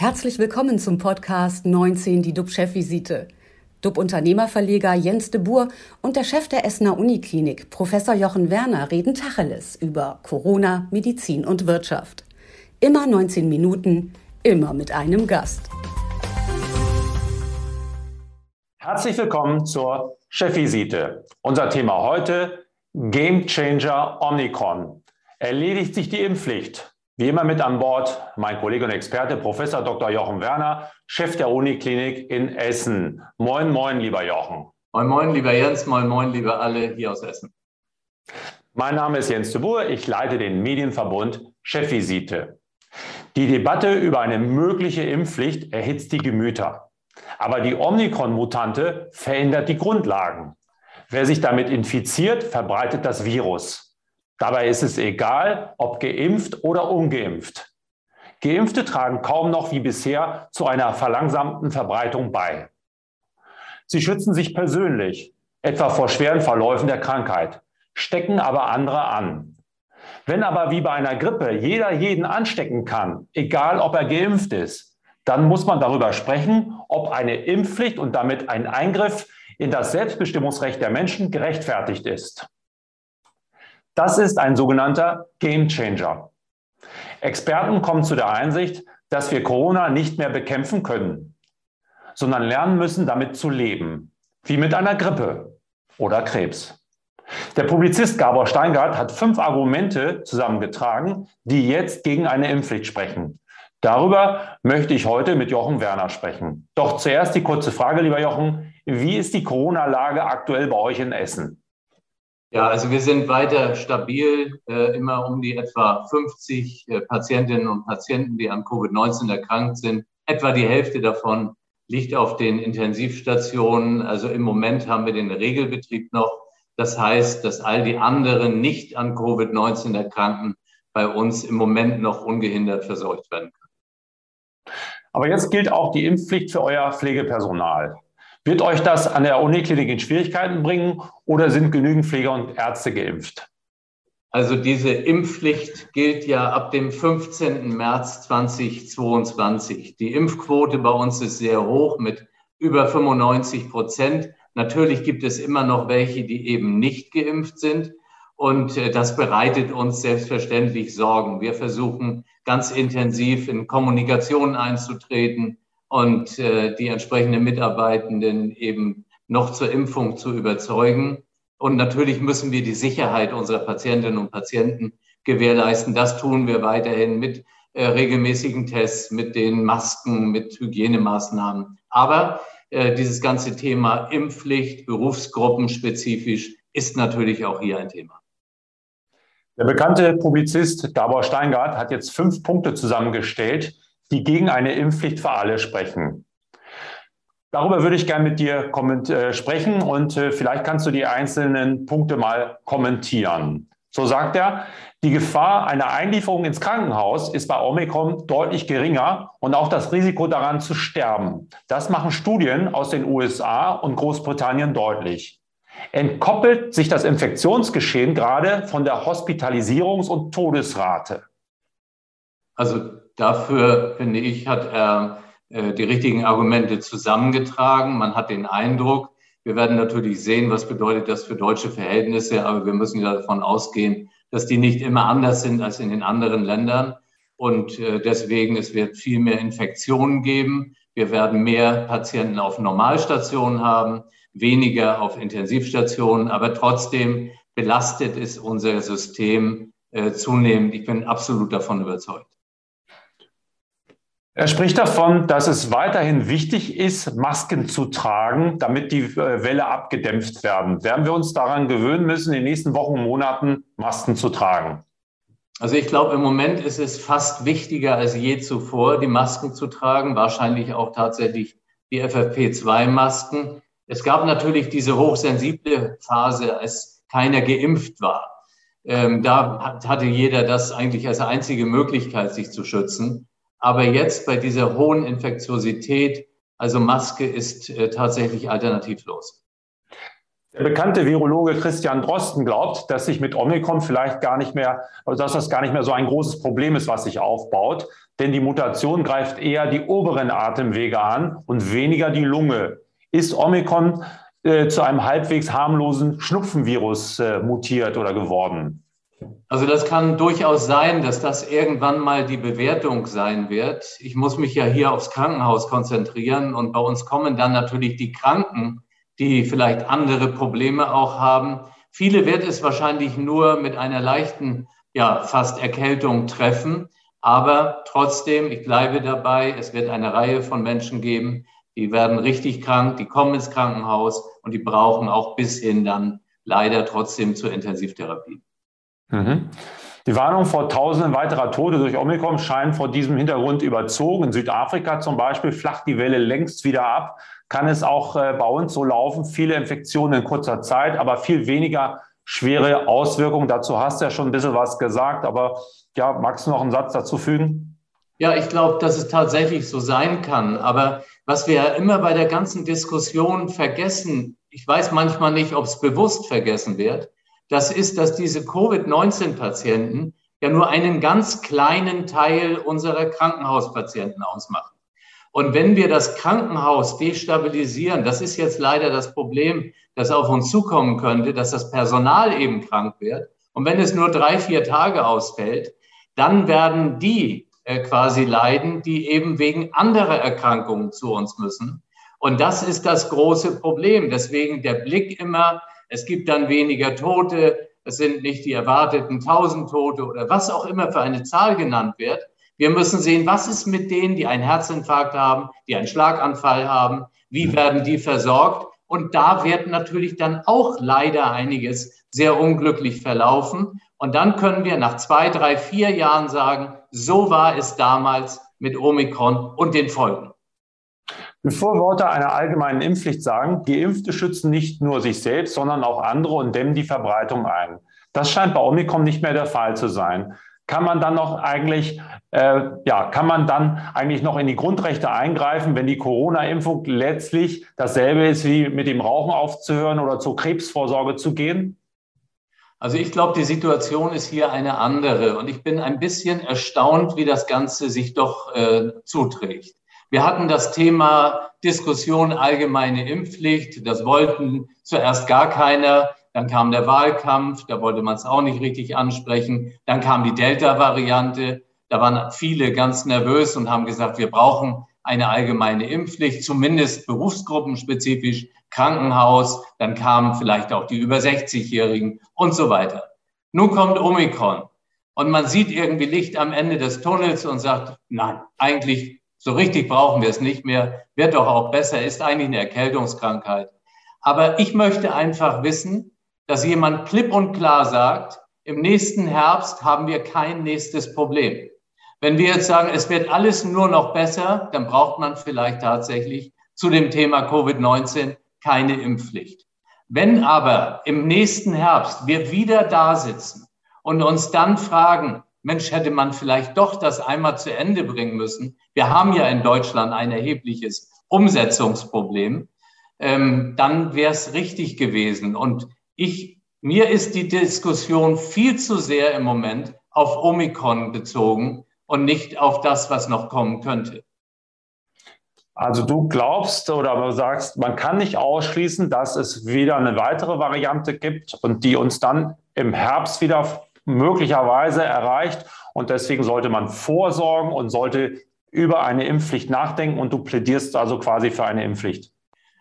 Herzlich willkommen zum Podcast 19, die DUB-Chefvisite. DUB-Unternehmerverleger Jens de Boer und der Chef der Essener Uniklinik, Professor Jochen Werner, reden Tacheles über Corona, Medizin und Wirtschaft. Immer 19 Minuten, immer mit einem Gast. Herzlich willkommen zur Chefvisite. Unser Thema heute Game Changer Omnicron. Erledigt sich die Impfpflicht? Wie immer mit an Bord mein Kollege und Experte Professor Dr. Jochen Werner, Chef der Uniklinik in Essen. Moin, moin, lieber Jochen. Moin, moin, lieber Jens, moin, moin, liebe alle hier aus Essen. Mein Name ist Jens de Boer, ich leite den Medienverbund Chefvisite. Die Debatte über eine mögliche Impfpflicht erhitzt die Gemüter. Aber die Omikron-Mutante verändert die Grundlagen. Wer sich damit infiziert, verbreitet das Virus. Dabei ist es egal, ob geimpft oder ungeimpft. Geimpfte tragen kaum noch wie bisher zu einer verlangsamten Verbreitung bei. Sie schützen sich persönlich, etwa vor schweren Verläufen der Krankheit, stecken aber andere an. Wenn aber wie bei einer Grippe jeder jeden anstecken kann, egal ob er geimpft ist, dann muss man darüber sprechen, ob eine Impfpflicht und damit ein Eingriff in das Selbstbestimmungsrecht der Menschen gerechtfertigt ist. Das ist ein sogenannter Game Changer. Experten kommen zu der Einsicht, dass wir Corona nicht mehr bekämpfen können, sondern lernen müssen, damit zu leben, wie mit einer Grippe oder Krebs. Der Publizist Gabor Steingart hat fünf Argumente zusammengetragen, die jetzt gegen eine Impfpflicht sprechen. Darüber möchte ich heute mit Jochen Werner sprechen. Doch zuerst die kurze Frage, lieber Jochen. Wie ist die Corona-Lage aktuell bei euch in Essen? Ja, also wir sind weiter stabil, äh, immer um die etwa 50 äh, Patientinnen und Patienten, die an Covid-19 erkrankt sind. Etwa die Hälfte davon liegt auf den Intensivstationen. Also im Moment haben wir den Regelbetrieb noch. Das heißt, dass all die anderen nicht an Covid-19 Erkrankten bei uns im Moment noch ungehindert versorgt werden können. Aber jetzt gilt auch die Impfpflicht für euer Pflegepersonal. Wird euch das an der Uniklinik in Schwierigkeiten bringen oder sind genügend Pfleger und Ärzte geimpft? Also diese Impfpflicht gilt ja ab dem 15. März 2022. Die Impfquote bei uns ist sehr hoch mit über 95 Prozent. Natürlich gibt es immer noch welche, die eben nicht geimpft sind. Und äh, das bereitet uns selbstverständlich Sorgen. Wir versuchen ganz intensiv in Kommunikation einzutreten, und äh, die entsprechenden Mitarbeitenden eben noch zur Impfung zu überzeugen. Und natürlich müssen wir die Sicherheit unserer Patientinnen und Patienten gewährleisten. Das tun wir weiterhin mit äh, regelmäßigen Tests, mit den Masken, mit Hygienemaßnahmen. Aber äh, dieses ganze Thema Impfpflicht, berufsgruppenspezifisch, ist natürlich auch hier ein Thema. Der bekannte Publizist Gabor Steingart hat jetzt fünf Punkte zusammengestellt, die gegen eine Impfpflicht für alle sprechen. Darüber würde ich gerne mit dir äh, sprechen und äh, vielleicht kannst du die einzelnen Punkte mal kommentieren. So sagt er, die Gefahr einer Einlieferung ins Krankenhaus ist bei Omikron deutlich geringer und auch das Risiko daran zu sterben. Das machen Studien aus den USA und Großbritannien deutlich. Entkoppelt sich das Infektionsgeschehen gerade von der Hospitalisierungs- und Todesrate? Also Dafür, finde ich, hat er äh, die richtigen Argumente zusammengetragen. Man hat den Eindruck, wir werden natürlich sehen, was bedeutet das für deutsche Verhältnisse, aber wir müssen davon ausgehen, dass die nicht immer anders sind als in den anderen Ländern. Und äh, deswegen, es wird viel mehr Infektionen geben. Wir werden mehr Patienten auf Normalstationen haben, weniger auf Intensivstationen, aber trotzdem belastet ist unser System äh, zunehmend. Ich bin absolut davon überzeugt. Er spricht davon, dass es weiterhin wichtig ist, Masken zu tragen, damit die äh, Welle abgedämpft werden. Werden wir uns daran gewöhnen müssen, in den nächsten Wochen und Monaten Masken zu tragen? Also ich glaube, im Moment ist es fast wichtiger als je zuvor, die Masken zu tragen, wahrscheinlich auch tatsächlich die FFP2-Masken. Es gab natürlich diese hochsensible Phase, als keiner geimpft war. Ähm, da hatte jeder das eigentlich als einzige Möglichkeit, sich zu schützen. Aber jetzt bei dieser hohen Infektiosität, also Maske ist äh, tatsächlich alternativlos. Der bekannte Virologe Christian Drosten glaubt, dass sich mit Omikron vielleicht gar nicht mehr, also dass das gar nicht mehr so ein großes Problem ist, was sich aufbaut. Denn die Mutation greift eher die oberen Atemwege an und weniger die Lunge. Ist Omikron äh, zu einem halbwegs harmlosen Schnupfenvirus äh, mutiert oder geworden? Also das kann durchaus sein, dass das irgendwann mal die Bewertung sein wird. Ich muss mich ja hier aufs Krankenhaus konzentrieren und bei uns kommen dann natürlich die Kranken die vielleicht andere Probleme auch haben. Viele wird es wahrscheinlich nur mit einer leichten, ja, fast Erkältung treffen. Aber trotzdem, ich bleibe dabei, es wird eine Reihe von Menschen geben, die werden richtig krank, die kommen ins Krankenhaus und die brauchen auch bis hin dann leider trotzdem zur Intensivtherapie. Mhm. Die Warnung vor Tausenden weiterer Tote durch Omikron scheinen vor diesem Hintergrund überzogen. In Südafrika zum Beispiel flacht die Welle längst wieder ab kann es auch äh, bei uns so laufen, viele Infektionen in kurzer Zeit, aber viel weniger schwere Auswirkungen. Dazu hast du ja schon ein bisschen was gesagt, aber ja, magst du noch einen Satz dazu fügen? Ja, ich glaube, dass es tatsächlich so sein kann. Aber was wir ja immer bei der ganzen Diskussion vergessen, ich weiß manchmal nicht, ob es bewusst vergessen wird, das ist, dass diese Covid-19-Patienten ja nur einen ganz kleinen Teil unserer Krankenhauspatienten ausmachen. Und wenn wir das Krankenhaus destabilisieren, das ist jetzt leider das Problem, das auf uns zukommen könnte, dass das Personal eben krank wird. Und wenn es nur drei, vier Tage ausfällt, dann werden die äh, quasi leiden, die eben wegen anderer Erkrankungen zu uns müssen. Und das ist das große Problem. Deswegen der Blick immer, es gibt dann weniger Tote, es sind nicht die erwarteten 1000 Tote oder was auch immer für eine Zahl genannt wird, wir müssen sehen, was ist mit denen, die einen Herzinfarkt haben, die einen Schlaganfall haben, wie werden die versorgt? Und da wird natürlich dann auch leider einiges sehr unglücklich verlaufen. Und dann können wir nach zwei, drei, vier Jahren sagen, so war es damals mit Omikron und den Folgen. Befürworter einer allgemeinen Impfpflicht sagen, Geimpfte schützen nicht nur sich selbst, sondern auch andere und dämmen die Verbreitung ein. Das scheint bei Omikron nicht mehr der Fall zu sein kann man dann noch eigentlich, äh, ja, kann man dann eigentlich noch in die Grundrechte eingreifen, wenn die Corona-Impfung letztlich dasselbe ist wie mit dem Rauchen aufzuhören oder zur Krebsvorsorge zu gehen? Also ich glaube, die Situation ist hier eine andere und ich bin ein bisschen erstaunt, wie das Ganze sich doch äh, zuträgt. Wir hatten das Thema Diskussion allgemeine Impfpflicht. Das wollten zuerst gar keiner. Dann kam der Wahlkampf, da wollte man es auch nicht richtig ansprechen. Dann kam die Delta-Variante, da waren viele ganz nervös und haben gesagt, wir brauchen eine allgemeine Impfpflicht, zumindest berufsgruppenspezifisch, Krankenhaus, dann kamen vielleicht auch die über 60-Jährigen und so weiter. Nun kommt Omikron und man sieht irgendwie Licht am Ende des Tunnels und sagt, nein, eigentlich so richtig brauchen wir es nicht mehr, wird doch auch besser, ist eigentlich eine Erkältungskrankheit. Aber ich möchte einfach wissen, dass jemand klipp und klar sagt, im nächsten Herbst haben wir kein nächstes Problem. Wenn wir jetzt sagen, es wird alles nur noch besser, dann braucht man vielleicht tatsächlich zu dem Thema Covid-19 keine Impfpflicht. Wenn aber im nächsten Herbst wir wieder da sitzen und uns dann fragen, Mensch, hätte man vielleicht doch das einmal zu Ende bringen müssen. Wir haben ja in Deutschland ein erhebliches Umsetzungsproblem. Ähm, dann wäre es richtig gewesen. Und ich, mir ist die Diskussion viel zu sehr im Moment auf Omikron bezogen und nicht auf das, was noch kommen könnte. Also du glaubst oder sagst, man kann nicht ausschließen, dass es wieder eine weitere Variante gibt und die uns dann im Herbst wieder möglicherweise erreicht. Und deswegen sollte man vorsorgen und sollte über eine Impfpflicht nachdenken. Und du plädierst also quasi für eine Impfpflicht.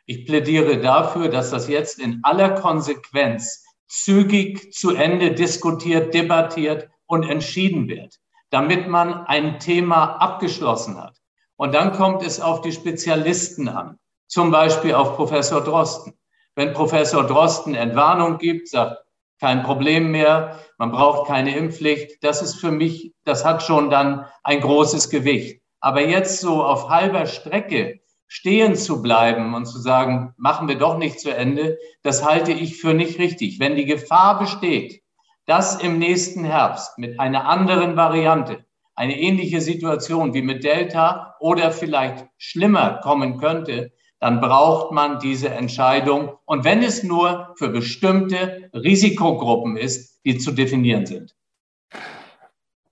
Ich plädiere dafür, dass das jetzt in aller Konsequenz zügig zu Ende diskutiert, debattiert und entschieden wird, damit man ein Thema abgeschlossen hat. Und dann kommt es auf die Spezialisten an, zum Beispiel auf Professor Drosten. Wenn Professor Drosten Entwarnung gibt, sagt, kein Problem mehr, man braucht keine Impfpflicht, das ist für mich, das hat schon dann ein großes Gewicht. Aber jetzt so auf halber Strecke stehen zu bleiben und zu sagen, machen wir doch nicht zu Ende, das halte ich für nicht richtig. Wenn die Gefahr besteht, dass im nächsten Herbst mit einer anderen Variante eine ähnliche Situation wie mit Delta oder vielleicht schlimmer kommen könnte, dann braucht man diese Entscheidung. Und wenn es nur für bestimmte Risikogruppen ist, die zu definieren sind.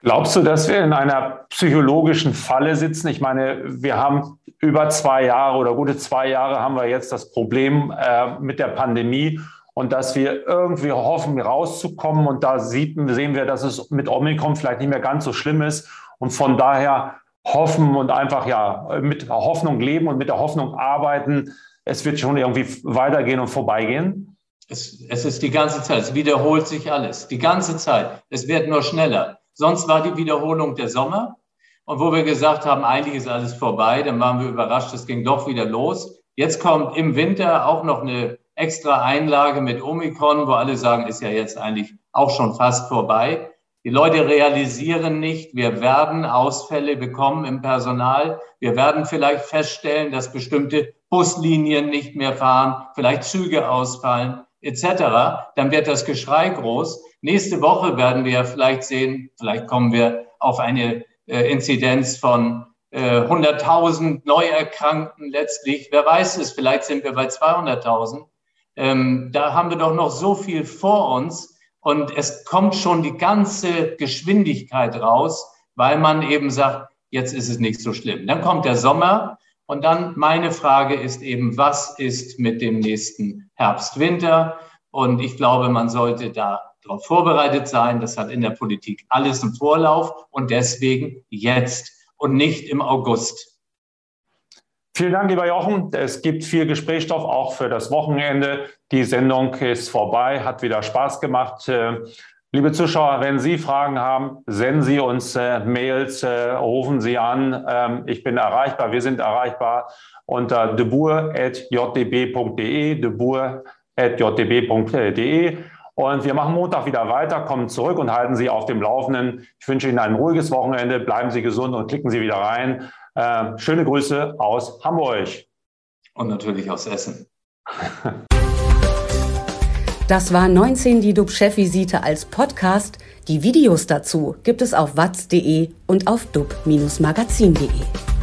Glaubst du, dass wir in einer psychologischen Falle sitzen? Ich meine, wir haben über zwei Jahre oder gute zwei Jahre haben wir jetzt das Problem äh, mit der Pandemie und dass wir irgendwie hoffen, rauszukommen. Und da sieht, sehen wir, dass es mit Omikron vielleicht nicht mehr ganz so schlimm ist. Und von daher hoffen und einfach ja mit Hoffnung leben und mit der Hoffnung arbeiten, es wird schon irgendwie weitergehen und vorbeigehen. Es, es ist die ganze Zeit, es wiederholt sich alles, die ganze Zeit. Es wird nur schneller. Sonst war die Wiederholung der Sommer. Und wo wir gesagt haben, eigentlich ist alles vorbei, dann waren wir überrascht, es ging doch wieder los. Jetzt kommt im Winter auch noch eine extra Einlage mit Omikron, wo alle sagen, ist ja jetzt eigentlich auch schon fast vorbei. Die Leute realisieren nicht, wir werden Ausfälle bekommen im Personal. Wir werden vielleicht feststellen, dass bestimmte Buslinien nicht mehr fahren, vielleicht Züge ausfallen etc., dann wird das Geschrei groß. Nächste Woche werden wir vielleicht sehen, vielleicht kommen wir auf eine äh, Inzidenz von äh, 100.000 Neuerkrankten letztlich. Wer weiß es, vielleicht sind wir bei 200.000. Ähm, da haben wir doch noch so viel vor uns und es kommt schon die ganze Geschwindigkeit raus, weil man eben sagt, jetzt ist es nicht so schlimm. Dann kommt der Sommer und dann meine Frage ist eben, was ist mit dem nächsten Herbst, Winter? Und ich glaube, man sollte da darauf vorbereitet sein. Das hat in der Politik alles im Vorlauf und deswegen jetzt und nicht im August. Vielen Dank, lieber Jochen. Es gibt viel Gesprächsstoff auch für das Wochenende. Die Sendung ist vorbei, hat wieder Spaß gemacht. Äh, Liebe Zuschauer, wenn Sie Fragen haben, senden Sie uns äh, Mails, äh, rufen Sie an. Ähm, ich bin erreichbar, wir sind erreichbar unter debur.jdb.de, debur.jdb.de. Und wir machen Montag wieder weiter, kommen zurück und halten Sie auf dem Laufenden. Ich wünsche Ihnen ein ruhiges Wochenende, bleiben Sie gesund und klicken Sie wieder rein. Äh, schöne Grüße aus Hamburg. Und natürlich aus Essen. Das war 19 die DUB-Chefvisite als Podcast. Die Videos dazu gibt es auf watz.de und auf dub-magazin.de.